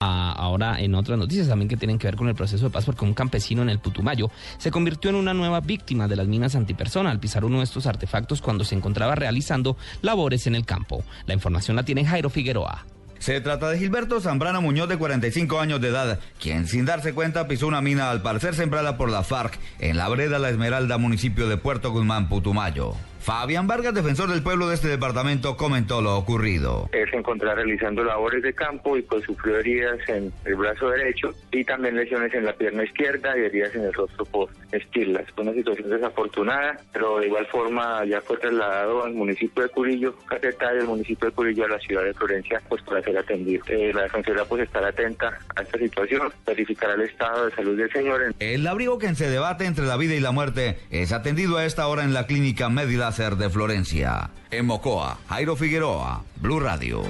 ahora en otras noticias también que tienen que ver con el proceso de paz porque un campesino en el Putumayo se convirtió en una nueva víctima de las minas antipersona al pisar uno de estos artefactos cuando se encontraba realizando labores en el campo. La información la tiene Jairo Figueroa. Se trata de Gilberto Zambrano Muñoz, de 45 años de edad, quien sin darse cuenta pisó una mina al parecer sembrada por la FARC en la vereda La Esmeralda, municipio de Puerto Guzmán, Putumayo. Fabián Vargas, defensor del pueblo de este departamento, comentó lo ocurrido. Él se encontraba realizando labores de campo y pues sufrió heridas en el brazo derecho y también lesiones en la pierna izquierda y heridas en el rostro por estirlas. Fue una situación desafortunada, pero de igual forma ya fue trasladado al municipio de Curillo, Catetá, del municipio de Curillo a la ciudad de Florencia, pues para ser atendido. Eh, la defensoría pues estará atenta a esta situación, verificará el estado de salud del señor. El abrigo que se debate entre la vida y la muerte es atendido a esta hora en la clínica De Florencia. En Mocoa, Jairo Figueroa, Blue Radio.